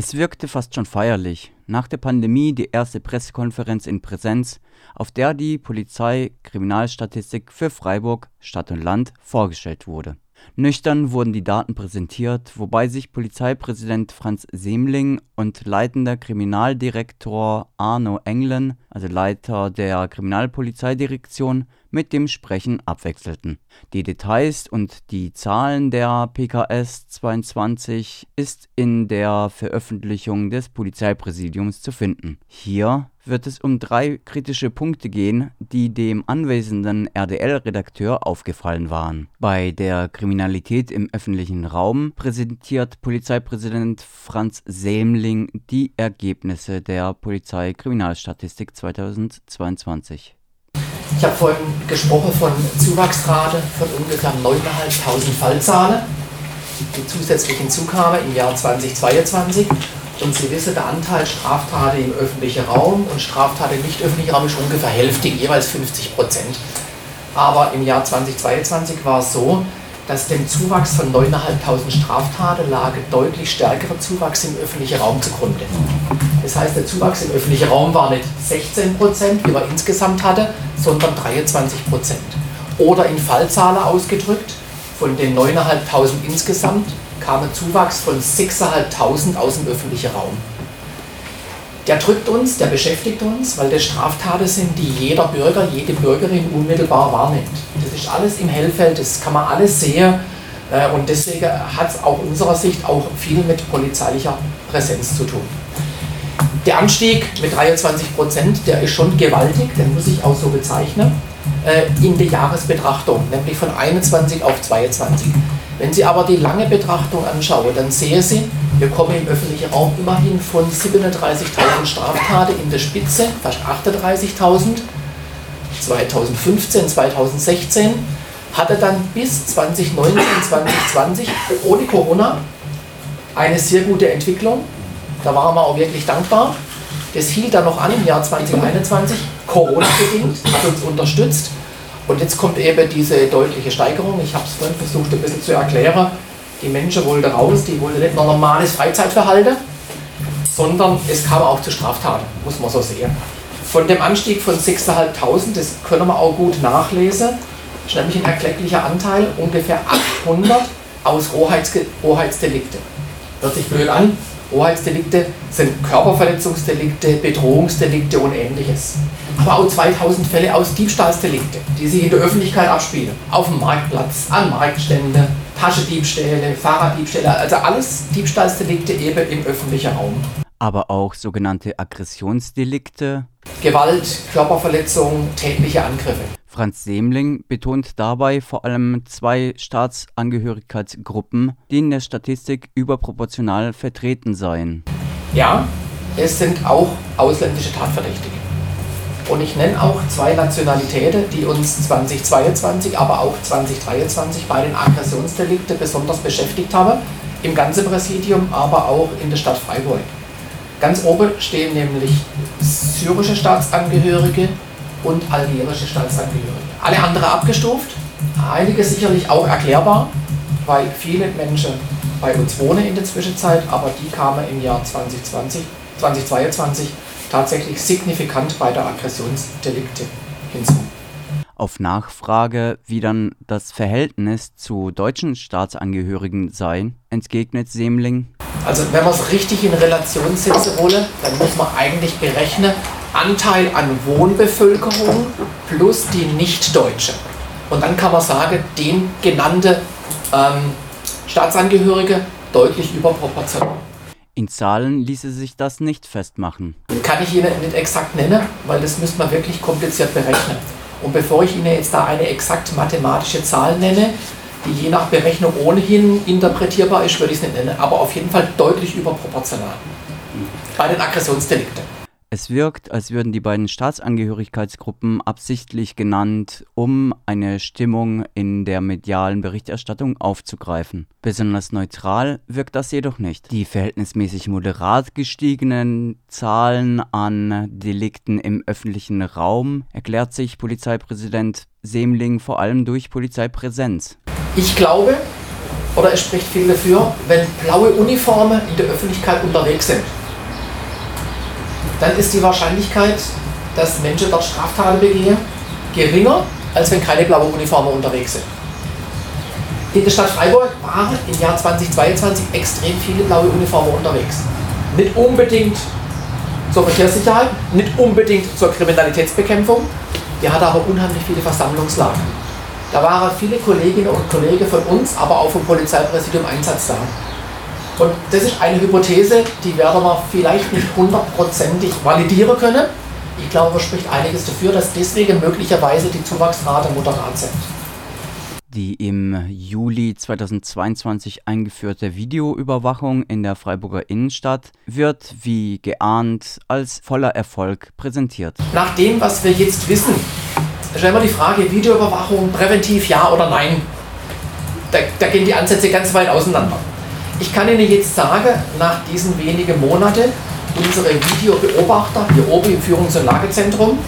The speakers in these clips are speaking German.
Es wirkte fast schon feierlich. Nach der Pandemie die erste Pressekonferenz in Präsenz, auf der die Polizei-Kriminalstatistik für Freiburg, Stadt und Land vorgestellt wurde. Nüchtern wurden die Daten präsentiert, wobei sich Polizeipräsident Franz Semling und leitender Kriminaldirektor Arno Englen, also Leiter der Kriminalpolizeidirektion, mit dem Sprechen abwechselten. Die Details und die Zahlen der PKS 22 ist in der Veröffentlichung des Polizeipräsidiums zu finden. Hier wird es um drei kritische Punkte gehen, die dem anwesenden RDL-Redakteur aufgefallen waren. Bei der Kriminalität im öffentlichen Raum präsentiert Polizeipräsident Franz Sämling die Ergebnisse der Polizeikriminalstatistik 2022. Ich habe vorhin gesprochen von Zuwachsrate von ungefähr 9.500 Fallzahlen, die zusätzlich hinzukamen im Jahr 2022. Und Sie wissen, der Anteil Straftaten im öffentlichen Raum und Straftaten im nicht öffentlichen Raum ist ungefähr hälftig, jeweils 50 Prozent. Aber im Jahr 2022 war es so, dass dem Zuwachs von 9.500 Straftaten lag deutlich stärkerer Zuwachs im öffentlichen Raum zugrunde. Das heißt, der Zuwachs im öffentlichen Raum war nicht 16 Prozent, wie man insgesamt hatte, sondern 23 Prozent. Oder in Fallzahlen ausgedrückt, von den 9.500 insgesamt kam ein Zuwachs von 6.500 aus dem öffentlichen Raum. Der drückt uns, der beschäftigt uns, weil das Straftaten sind, die jeder Bürger, jede Bürgerin unmittelbar wahrnimmt. Das ist alles im Hellfeld, das kann man alles sehen äh, und deswegen hat es auch unserer Sicht auch viel mit polizeilicher Präsenz zu tun. Der Anstieg mit 23 Prozent, der ist schon gewaltig, den muss ich auch so bezeichnen, äh, in der Jahresbetrachtung, nämlich von 21 auf 22. Wenn Sie aber die lange Betrachtung anschauen, dann sehen Sie, wir kommen im öffentlichen Raum immerhin von 37.000 Straftaten in der Spitze, fast 38.000. 2015, 2016 hatte dann bis 2019, 2020 ohne Corona eine sehr gute Entwicklung. Da waren wir auch wirklich dankbar. Das hielt dann noch an im Jahr 2021, Corona-bedingt, hat uns unterstützt. Und jetzt kommt eben diese deutliche Steigerung. Ich habe es vorhin versucht, ein bisschen zu erklären. Die Menschen wollten raus, die wollten nicht nur normales Freizeitverhalten, sondern es kam auch zu Straftaten, muss man so sehen. Von dem Anstieg von 6.500, das können wir auch gut nachlesen, ist nämlich ein erklecklicher Anteil, ungefähr 800 aus Rohheitsdelikte. Hört sich blöd an, Rohheitsdelikte sind Körperverletzungsdelikte, Bedrohungsdelikte und ähnliches. Aber auch 2000 Fälle aus Diebstahlsdelikte, die sich in der Öffentlichkeit abspielen. Auf dem Marktplatz, an Marktstände, Taschendiebstähle, Fahrraddiebstähle, also alles Diebstahlsdelikte eben im öffentlichen Raum. Aber auch sogenannte Aggressionsdelikte. Gewalt, Körperverletzung, tätliche Angriffe. Franz Semling betont dabei vor allem zwei Staatsangehörigkeitsgruppen, die in der Statistik überproportional vertreten seien. Ja, es sind auch ausländische Tatverdächtige. Und ich nenne auch zwei Nationalitäten, die uns 2022, aber auch 2023 bei den Aggressionsdelikten besonders beschäftigt haben. Im ganzen Präsidium, aber auch in der Stadt Freiburg. Ganz oben stehen nämlich syrische Staatsangehörige und algerische Staatsangehörige. Alle anderen abgestuft, einige sicherlich auch erklärbar, weil viele Menschen bei uns wohnen in der Zwischenzeit, aber die kamen im Jahr 2020, 2022 tatsächlich signifikant bei der Aggressionsdelikte hinzu. Auf Nachfrage, wie dann das Verhältnis zu deutschen Staatsangehörigen sei, entgegnet Semling. Also wenn man es richtig in Relation setzen wolle, dann muss man eigentlich berechnen, Anteil an Wohnbevölkerung plus die Nicht-Deutsche. Und dann kann man sagen, den genannte ähm, Staatsangehörige deutlich überproportional. In Zahlen ließe sich das nicht festmachen. Kann ich Ihnen nicht exakt nennen, weil das müsste man wirklich kompliziert berechnen. Und bevor ich Ihnen jetzt da eine exakt mathematische Zahl nenne, je nach Berechnung ohnehin interpretierbar ist, würde ich es nicht nennen, aber auf jeden Fall deutlich überproportional bei den Aggressionsdelikten. Es wirkt, als würden die beiden Staatsangehörigkeitsgruppen absichtlich genannt, um eine Stimmung in der medialen Berichterstattung aufzugreifen. Besonders neutral wirkt das jedoch nicht. Die verhältnismäßig moderat gestiegenen Zahlen an Delikten im öffentlichen Raum erklärt sich Polizeipräsident Semling vor allem durch Polizeipräsenz. Ich glaube, oder es spricht viel dafür, wenn blaue Uniformen in der Öffentlichkeit unterwegs sind. Dann ist die Wahrscheinlichkeit, dass Menschen dort Straftaten begehen, geringer, als wenn keine blauen Uniformen unterwegs sind. In der Stadt Freiburg waren im Jahr 2022 extrem viele blaue Uniformen unterwegs. Nicht unbedingt zur Verkehrssicherheit, nicht unbedingt zur Kriminalitätsbekämpfung. Wir hatten aber unheimlich viele Versammlungslagen. Da waren viele Kolleginnen und Kollegen von uns, aber auch vom Polizeipräsidium Einsatz da. Und das ist eine Hypothese, die werden wir vielleicht nicht hundertprozentig validieren können. Ich glaube, es spricht einiges dafür, dass deswegen möglicherweise die Zuwachsrate moderat sind. Die im Juli 2022 eingeführte Videoüberwachung in der Freiburger Innenstadt wird, wie geahnt, als voller Erfolg präsentiert. Nach dem, was wir jetzt wissen, stellen wir die Frage, Videoüberwachung präventiv ja oder nein. Da, da gehen die Ansätze ganz weit auseinander. Ich kann Ihnen jetzt sagen, nach diesen wenigen Monaten, unsere Videobeobachter hier oben im Führungs- und Lagezentrum,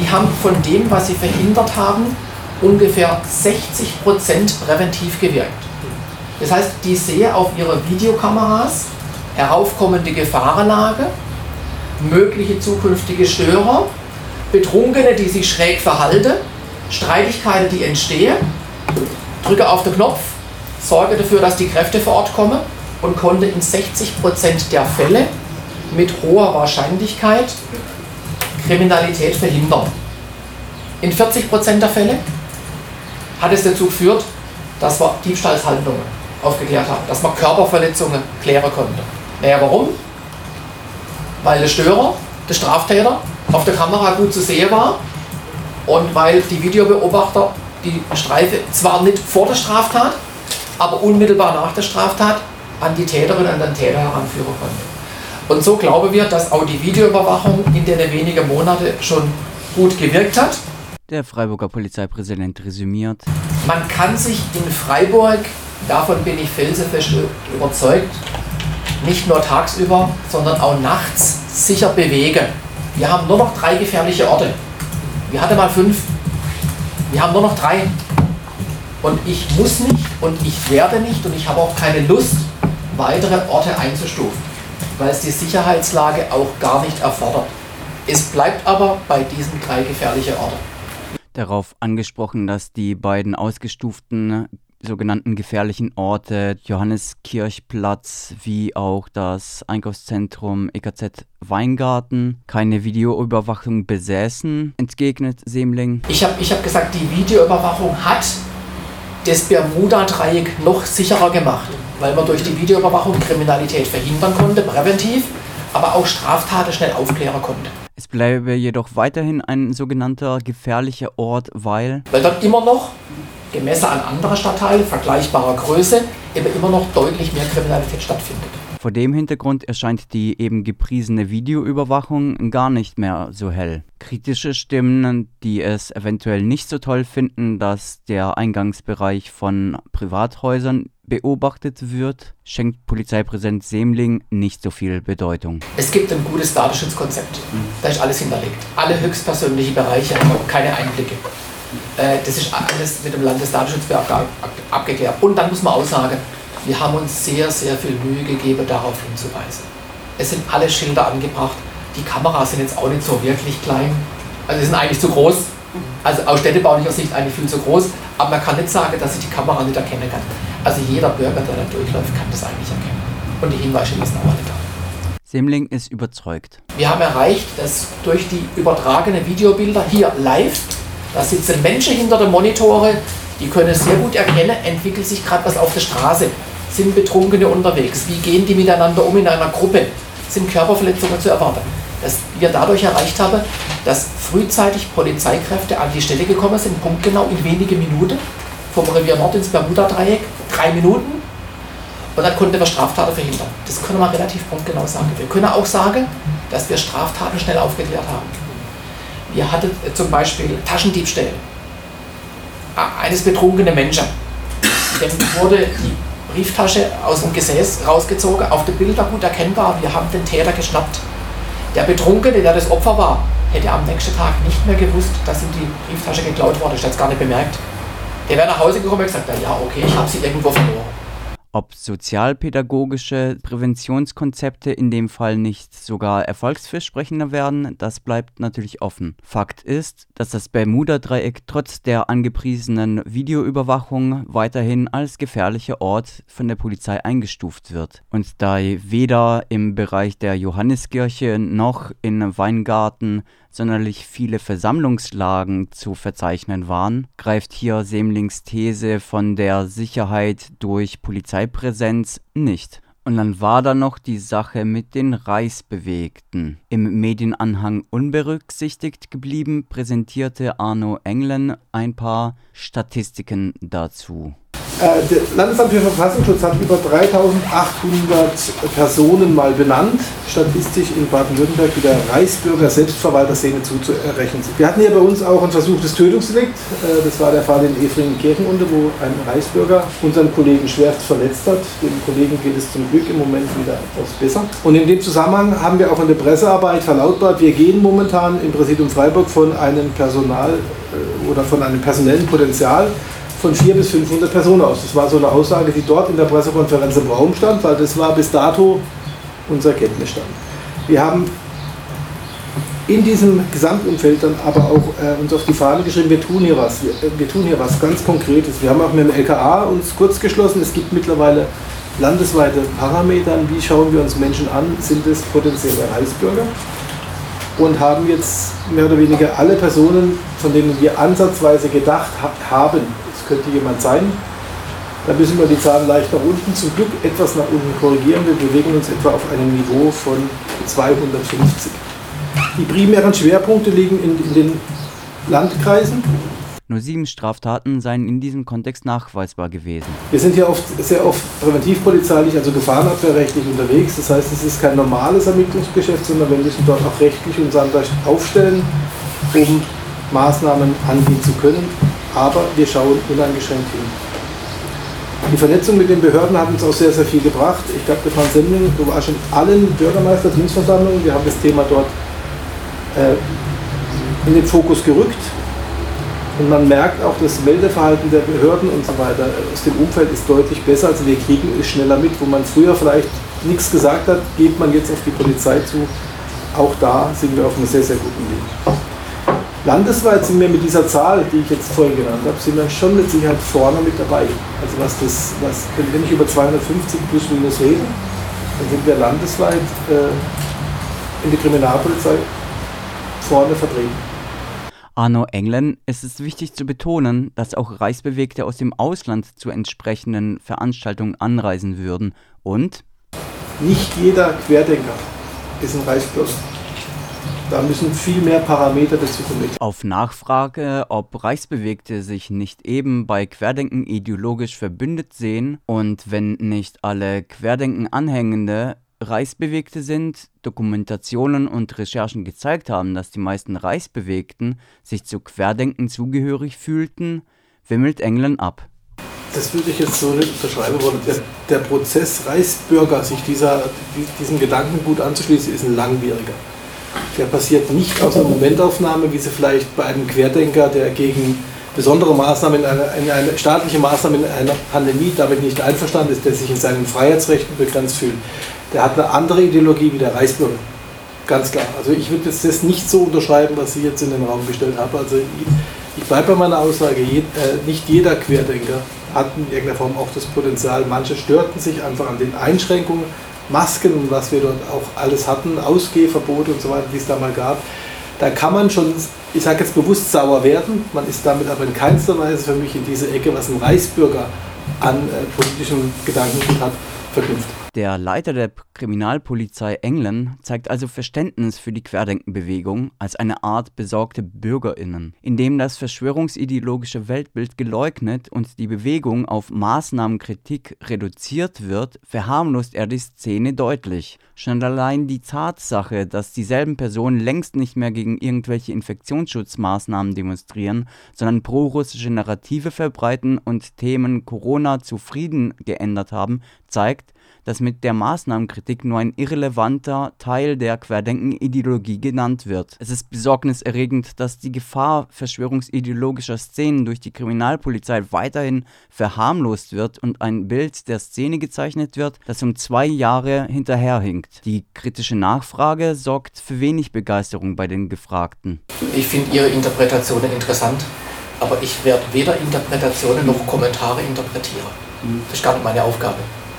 die haben von dem, was sie verhindert haben, ungefähr 60 Prozent präventiv gewirkt. Das heißt, die sehen auf ihre Videokameras heraufkommende Gefahrenlage, mögliche zukünftige Störer, Betrunkene, die sich schräg verhalten, Streitigkeiten, die entstehen, drücke auf den Knopf, sorge dafür, dass die Kräfte vor Ort kommen und konnte in 60 Prozent der Fälle mit hoher Wahrscheinlichkeit Kriminalität verhindern. In 40 Prozent der Fälle hat es dazu geführt, dass wir Diebstahlshandlungen aufgeklärt haben, dass man Körperverletzungen klären konnte. Naja, warum? Weil der Störer, der Straftäter, auf der Kamera gut zu sehen war und weil die Videobeobachter die Streife zwar nicht vor der Straftat, aber unmittelbar nach der Straftat an die Täterin und an den Täter heranführen konnte. Und so glauben wir, dass auch die Videoüberwachung in den wenigen Monaten schon gut gewirkt hat. Der Freiburger Polizeipräsident resümiert. Man kann sich in Freiburg, davon bin ich felsenfest überzeugt, nicht nur tagsüber, sondern auch nachts sicher bewegen. Wir haben nur noch drei gefährliche Orte. Wir hatten mal fünf. Wir haben nur noch drei. Und ich muss nicht und ich werde nicht und ich habe auch keine Lust, weitere Orte einzustufen, weil es die Sicherheitslage auch gar nicht erfordert. Es bleibt aber bei diesen drei gefährlichen Orten darauf angesprochen, dass die beiden ausgestuften sogenannten gefährlichen Orte, Johanneskirchplatz wie auch das Einkaufszentrum EKZ Weingarten, keine Videoüberwachung besäßen, entgegnet Semling. Ich habe ich hab gesagt, die Videoüberwachung hat das Bermuda-Dreieck noch sicherer gemacht, weil man durch die Videoüberwachung Kriminalität verhindern konnte, präventiv, aber auch Straftaten schnell aufklären konnte. Es bleibe jedoch weiterhin ein sogenannter gefährlicher Ort, weil... Weil dort immer noch, gemessen an anderen Stadtteilen vergleichbarer Größe, eben immer noch deutlich mehr Kriminalität stattfindet. Vor dem Hintergrund erscheint die eben gepriesene Videoüberwachung gar nicht mehr so hell. Kritische Stimmen, die es eventuell nicht so toll finden, dass der Eingangsbereich von Privathäusern beobachtet wird, schenkt Polizeipräsident Semling nicht so viel Bedeutung. Es gibt ein gutes Datenschutzkonzept. Da ist alles hinterlegt. Alle höchstpersönliche Bereiche, keine Einblicke. Äh, das ist alles mit dem Landesdatenschutzbeauftragten abgeklärt. Und dann muss man auch sagen, wir haben uns sehr, sehr viel Mühe gegeben, darauf hinzuweisen. Es sind alle Schilder angebracht. Die Kameras sind jetzt auch nicht so wirklich klein. Also sie sind eigentlich zu groß. Also aus städtebaulicher Sicht eigentlich viel zu groß. Aber man kann nicht sagen, dass ich die Kamera nicht erkennen kann. Also jeder Bürger, der da durchläuft, kann das eigentlich erkennen. Und die Hinweise sind auch alle da. Semling ist überzeugt. Wir haben erreicht, dass durch die übertragenen Videobilder hier live, da sitzen Menschen hinter den Monitore, die können sehr gut erkennen, entwickelt sich gerade was auf der Straße. Sind Betrunkene unterwegs? Wie gehen die miteinander um in einer Gruppe? Sind Körperverletzungen zu erwarten? Dass wir dadurch erreicht haben, dass frühzeitig Polizeikräfte an die Stelle gekommen sind, punktgenau in wenige Minuten, vom Revier Nord ins Bermuda-Dreieck, drei Minuten. Und dann konnten wir Straftaten verhindern. Das können wir relativ punktgenau sagen. Wir können auch sagen, dass wir Straftaten schnell aufgeklärt haben. Wir hatten zum Beispiel Taschendiebstähle eines betrunkenen Menschen. Dem wurde die Brieftasche aus dem Gesäß rausgezogen, auf dem Bild war gut erkennbar, wir haben den Täter geschnappt. Der Betrunkene, der das Opfer war, hätte am nächsten Tag nicht mehr gewusst, dass ihm die Brieftasche geklaut wurde. Ich hätte es gar nicht bemerkt. Der wäre nach Hause gekommen und gesagt, ja okay, ich habe sie irgendwo verloren. Ob sozialpädagogische Präventionskonzepte in dem Fall nicht sogar erfolgsversprechender werden, das bleibt natürlich offen. Fakt ist, dass das Bermuda-Dreieck trotz der angepriesenen Videoüberwachung weiterhin als gefährlicher Ort von der Polizei eingestuft wird. Und da weder im Bereich der Johanneskirche noch in Weingarten sonderlich viele Versammlungslagen zu verzeichnen waren, greift hier Semlings These von der Sicherheit durch Polizeipräsenz nicht. Und dann war da noch die Sache mit den Reichsbewegten. Im Medienanhang unberücksichtigt geblieben, präsentierte Arno Englen ein paar Statistiken dazu. Äh, das Landesamt für Verfassungsschutz hat über 3800 Personen mal benannt, statistisch in Baden-Württemberg, die der Reichsbürger Selbstverwalterszene zuzurechnen sind. Wir hatten hier bei uns auch ein versuchtes Tötungsdelikt. Äh, das war der Fall in Efringen-Kirchenunde, wo ein Reichsbürger unseren Kollegen schwerst verletzt hat. Dem Kollegen geht es zum Glück im Moment wieder etwas besser. Und in dem Zusammenhang haben wir auch in der Pressearbeit verlautbart, wir gehen momentan im Präsidium Freiburg von einem Personal äh, oder von einem personellen Potenzial von 400 bis 500 Personen aus. Das war so eine Aussage, die dort in der Pressekonferenz im Raum stand, weil das war bis dato unser Kenntnisstand. Wir haben in diesem Gesamtumfeld dann aber auch äh, uns auf die Fahne geschrieben, wir tun hier was, wir, äh, wir, tun hier was ganz Konkretes. Wir haben auch mit dem LKA uns kurz geschlossen, es gibt mittlerweile landesweite Parameter, wie schauen wir uns Menschen an, sind es potenzielle Reichsbürger und haben jetzt mehr oder weniger alle Personen, von denen wir ansatzweise gedacht haben, könnte jemand sein. Da müssen wir die Zahlen leicht nach unten, zum Glück etwas nach unten korrigieren. Wir bewegen uns etwa auf einem Niveau von 250. Die primären Schwerpunkte liegen in, in den Landkreisen. Nur sieben Straftaten seien in diesem Kontext nachweisbar gewesen. Wir sind hier oft, sehr oft präventivpolizeilich, also gefahrenabwehrrechtlich unterwegs. Das heißt, es ist kein normales Ermittlungsgeschäft, sondern wir müssen dort auch rechtlich uns aufstellen, um Maßnahmen angehen zu können aber wir schauen uneingeschränkt hin. Die Vernetzung mit den Behörden hat uns auch sehr, sehr viel gebracht. Ich glaube, der Franz Sendling, du warst in allen Bürgermeisterdienstversammlungen. Wir haben das Thema dort äh, in den Fokus gerückt. Und man merkt auch, das Meldeverhalten der Behörden und so weiter aus dem Umfeld ist deutlich besser. Also wir kriegen es schneller mit, wo man früher vielleicht nichts gesagt hat, geht man jetzt auf die Polizei zu. Auch da sind wir auf einem sehr, sehr guten Weg. Landesweit sind wir mit dieser Zahl, die ich jetzt vorhin genannt habe, sind wir schon mit Sicherheit vorne mit dabei. Also was das, was, wenn ich über 250 plus minus rede, dann sind wir landesweit äh, in der Kriminalpolizei vorne vertreten. Arno Englen, es ist wichtig zu betonen, dass auch Reichsbewegte aus dem Ausland zu entsprechenden Veranstaltungen anreisen würden und nicht jeder Querdenker ist ein Reichsbürger. Da müssen viel mehr Parameter dazu kommen. Auf Nachfrage, ob Reichsbewegte sich nicht eben bei Querdenken ideologisch verbündet sehen und wenn nicht alle Querdenken-Anhängende Reichsbewegte sind, Dokumentationen und Recherchen gezeigt haben, dass die meisten Reichsbewegten sich zu Querdenken zugehörig fühlten, wimmelt England ab. Das würde ich jetzt so nicht unterschreiben wollen. Der, der Prozess Reichsbürger, sich dieser, diesem Gedankengut anzuschließen, ist ein langwieriger der passiert nicht aus einer Momentaufnahme, wie sie vielleicht bei einem Querdenker, der gegen besondere Maßnahmen, in eine, in eine staatliche Maßnahme in einer Pandemie damit nicht einverstanden ist, der sich in seinen Freiheitsrechten begrenzt fühlt. Der hat eine andere Ideologie wie der Reichsbürger. Ganz klar. Also ich würde das nicht so unterschreiben, was Sie jetzt in den Raum gestellt haben. Also ich, ich bleibe bei meiner Aussage, je, äh, nicht jeder Querdenker hat in irgendeiner Form auch das Potenzial. Manche störten sich einfach an den Einschränkungen Masken und was wir dort auch alles hatten, Ausgehverbote und so weiter, die es da mal gab, da kann man schon, ich sage jetzt bewusst sauer werden. Man ist damit aber in keinster Weise für mich in diese Ecke, was ein Reichsbürger an äh, politischem Gedanken hat, verknüpft. Der Leiter der Kriminalpolizei England zeigt also Verständnis für die Querdenkenbewegung als eine Art besorgte BürgerInnen. Indem das verschwörungsideologische Weltbild geleugnet und die Bewegung auf Maßnahmenkritik reduziert wird, verharmlost er die Szene deutlich. Schon allein die Tatsache, dass dieselben Personen längst nicht mehr gegen irgendwelche Infektionsschutzmaßnahmen demonstrieren, sondern pro-russische Narrative verbreiten und Themen Corona zufrieden geändert haben, zeigt, dass mit der Maßnahmenkritik nur ein irrelevanter Teil der Querdenken-Ideologie genannt wird. Es ist besorgniserregend, dass die Gefahr verschwörungsideologischer Szenen durch die Kriminalpolizei weiterhin verharmlost wird und ein Bild der Szene gezeichnet wird, das um zwei Jahre hinterherhinkt. Die kritische Nachfrage sorgt für wenig Begeisterung bei den Gefragten. Ich finde Ihre Interpretationen interessant, aber ich werde weder Interpretationen noch Kommentare interpretieren. Das ist gar nicht meine Aufgabe,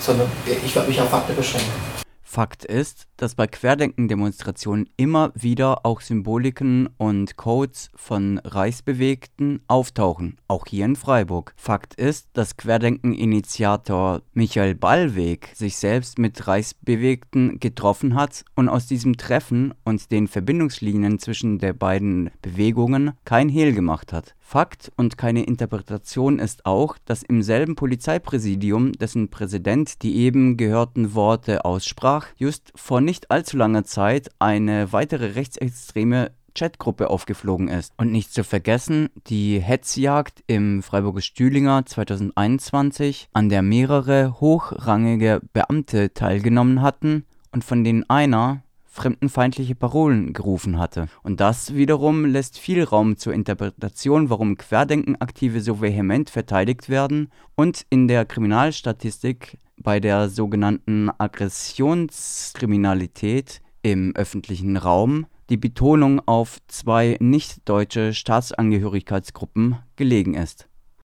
sondern ich werde mich auf Fakten beschränken. Fakt ist, dass bei Querdenken-Demonstrationen immer wieder auch Symboliken und Codes von Reichsbewegten auftauchen, auch hier in Freiburg. Fakt ist, dass Querdenken-Initiator Michael Ballweg sich selbst mit Reichsbewegten getroffen hat und aus diesem Treffen und den Verbindungslinien zwischen der beiden Bewegungen kein Hehl gemacht hat. Fakt und keine Interpretation ist auch, dass im selben Polizeipräsidium, dessen Präsident die eben gehörten Worte aussprach, just vor nicht allzu langer Zeit eine weitere rechtsextreme Chatgruppe aufgeflogen ist. Und nicht zu vergessen, die Hetzjagd im Freiburger Stühlinger 2021, an der mehrere hochrangige Beamte teilgenommen hatten und von denen einer fremdenfeindliche Parolen gerufen hatte. Und das wiederum lässt viel Raum zur Interpretation, warum Querdenkenaktive so vehement verteidigt werden und in der Kriminalstatistik bei der sogenannten Aggressionskriminalität im öffentlichen Raum die Betonung auf zwei nicht-deutsche Staatsangehörigkeitsgruppen gelegen ist